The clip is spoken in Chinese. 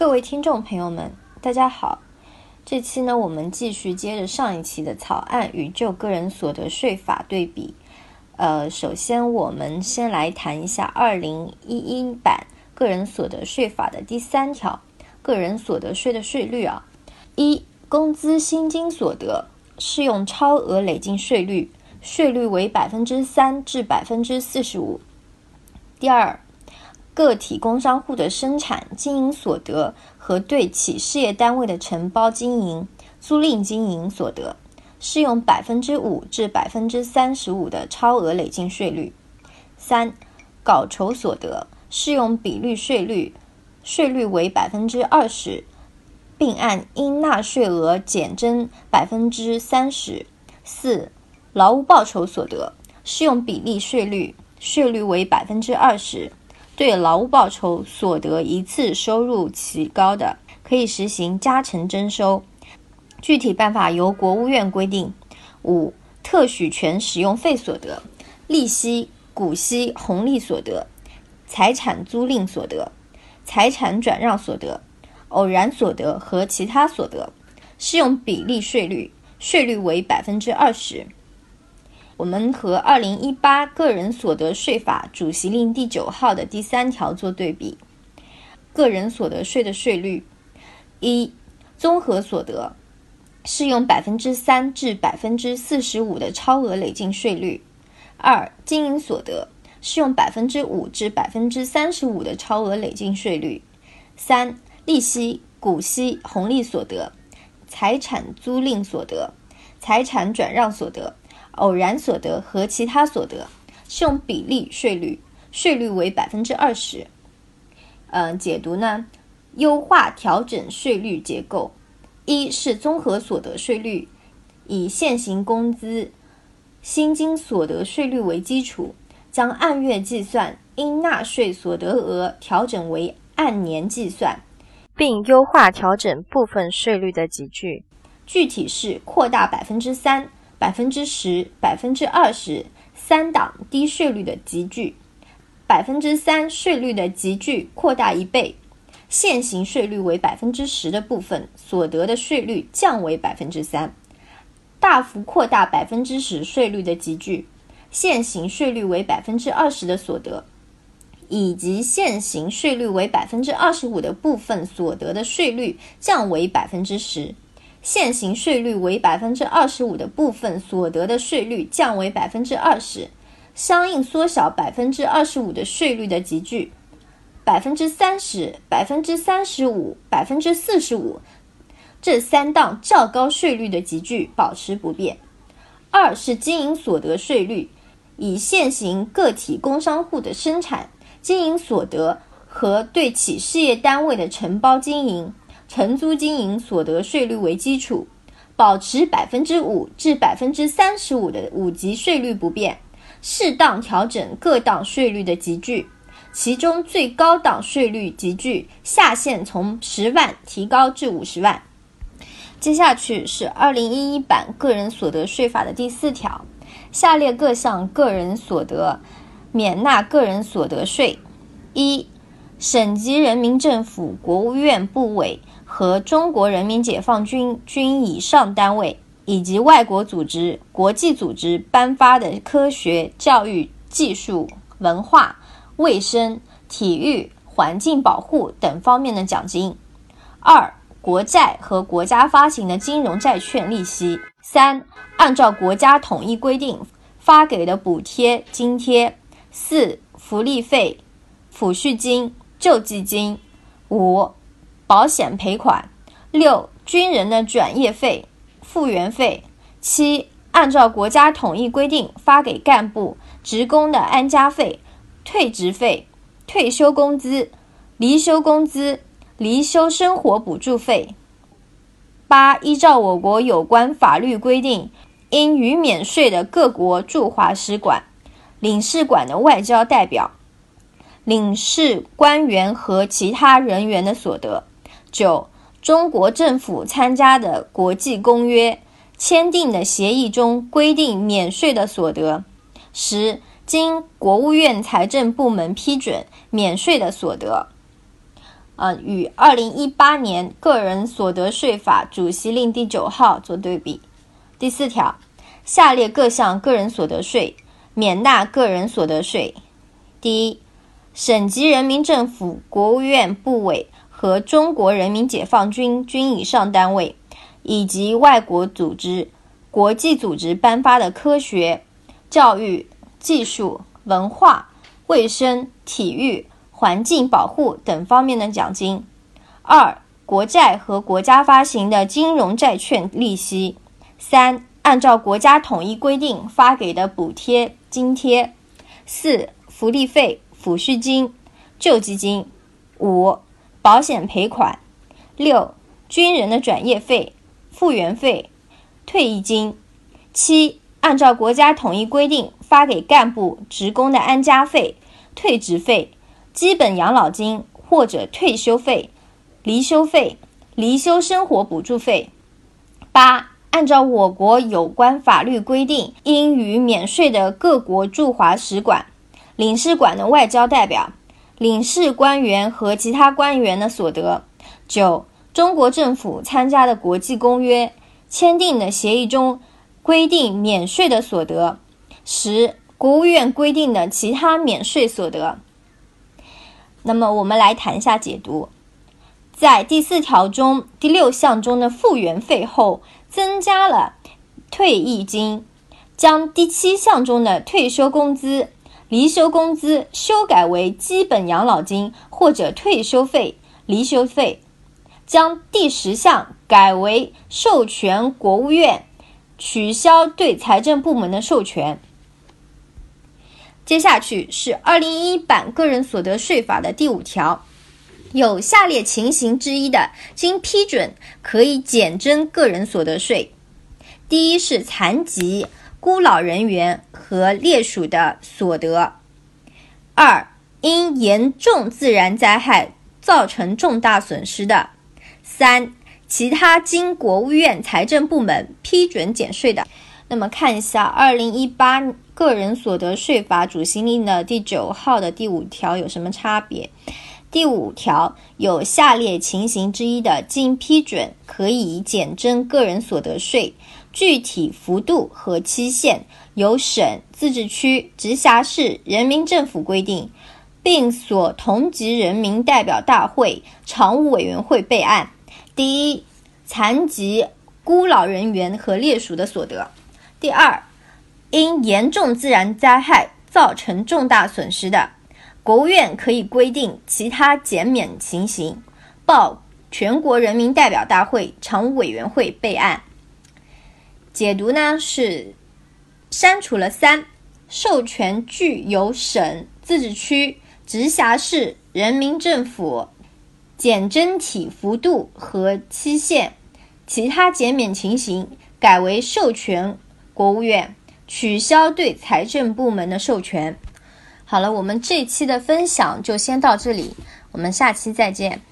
各位听众朋友们，大家好。这期呢，我们继续接着上一期的草案与旧个人所得税法对比。呃，首先我们先来谈一下二零一一版个人所得税法的第三条，个人所得税的税率啊。一、工资薪金所得适用超额累进税率，税率为百分之三至百分之四十五。第二。个体工商户的生产经营所得和对企事业单位的承包经营、租赁经营所得，适用百分之五至百分之三十五的超额累进税率。三、稿酬所得适用比率税率，税率为百分之二十，并按应纳税额减征百分之三十。四、劳务报酬所得适用比例税率，税率为百分之二十。对劳务报酬所得一次收入其高的，可以实行加成征收，具体办法由国务院规定。五、特许权使用费所得、利息、股息、红利所得、财产租赁所得、财产转让所得、偶然所得和其他所得，适用比例税率，税率为百分之二十。我们和二零一八个人所得税法主席令第九号的第三条做对比。个人所得税的税率：一、综合所得适用百分之三至百分之四十五的超额累进税率；二、经营所得适用百分之五至百分之三十五的超额累进税率；三、利息、股息、红利所得、财产租赁所得、财产转让所得。偶然所得和其他所得适用比例税率，税率为百分之二十。嗯，解读呢，优化调整税率结构。一是综合所得税率，以现行工资薪金所得税率为基础，将按月计算应纳税所得额调整为按年计算，并优化调整部分税率的集聚。具体是扩大百分之三。百分之十、百分之二十三档低税率的集聚，百分之三税率的集聚扩大一倍，现行税率为百分之十的部分所得的税率降为百分之三，大幅扩大百分之十税率的集聚，现行税率为百分之二十的所得，以及现行税率为百分之二十五的部分所得的税率降为百分之十。现行税率为百分之二十五的部分所得的税率降为百分之二十，相应缩小百分之二十五的税率的集聚。百分之三十、百分之三十五、百分之四十五这三档较高税率的集聚保持不变。二是经营所得税率，以现行个体工商户的生产经营所得和对企事业单位的承包经营。承租经营所得税率为基础，保持百分之五至百分之三十五的五级税率不变，适当调整各档税率的集聚，其中最高档税率集聚下限从十万提高至五十万。接下去是二零一一版个人所得税法的第四条，下列各项个人所得免纳个人所得税：一、省级人民政府、国务院部委。和中国人民解放军军以上单位以及外国组织、国际组织颁发的科学、教育、技术、文化、卫生、体育、环境保护等方面的奖金；二、国债和国家发行的金融债券利息；三、按照国家统一规定发给的补贴津贴；四、福利费、抚恤金、救济金；五。保险赔款，六军人的转业费、复员费，七按照国家统一规定发给干部、职工的安家费、退职费、退休工资、离休工资、离休生活补助费。八依照我国有关法律规定，应予免税的各国驻华使馆、领事馆的外交代表、领事官员和其他人员的所得。九、中国政府参加的国际公约、签订的协议中规定免税的所得；十、经国务院财政部门批准免税的所得。啊，与二零一八年个人所得税法主席令第九号做对比。第四条，下列各项个人所得税免纳个人所得税：第一，省级人民政府、国务院部委和中国人民解放军军以上单位，以及外国组织、国际组织颁发的科学、教育、技术、文化、卫生、体育。环境保护等方面的奖金。二、国债和国家发行的金融债券利息。三、按照国家统一规定发给的补贴津贴。四、福利费、抚恤金、救济金。五、保险赔款。六、军人的转业费、复员费、退役金。七、按照国家统一规定发给干部职工的安家费、退职费。基本养老金或者退休费、离休费、离休生活补助费。八、按照我国有关法律规定，应予免税的各国驻华使馆、领事馆的外交代表、领事官员和其他官员的所得。九、中国政府参加的国际公约、签订的协议中规定免税的所得。十、国务院规定的其他免税所得。那么我们来谈一下解读，在第四条中第六项中的复原费后增加了退役金，将第七项中的退休工资、离休工资修改为基本养老金或者退休费、离休费，将第十项改为授权国务院取消对财政部门的授权。接下去是二零一一版个人所得税法的第五条，有下列情形之一的，经批准可以减征个人所得税。第一是残疾、孤老人员和烈属的所得；二，因严重自然灾害造成重大损失的；三，其他经国务院财政部门批准减税的。那么看一下二零一八个人所得税法主席令的第九号的第五条有什么差别？第五条有下列情形之一的，经批准可以减征个人所得税，具体幅度和期限由省、自治区、直辖市人民政府规定，并所同级人民代表大会常务委员会备案。第一，残疾、孤老人员和烈属的所得。第二，因严重自然灾害造成重大损失的，国务院可以规定其他减免情形，报全国人民代表大会常务委员会备案。解读呢是删除了三，授权具有省、自治区、直辖市人民政府减征体幅度和期限，其他减免情形改为授权。国务院取消对财政部门的授权。好了，我们这期的分享就先到这里，我们下期再见。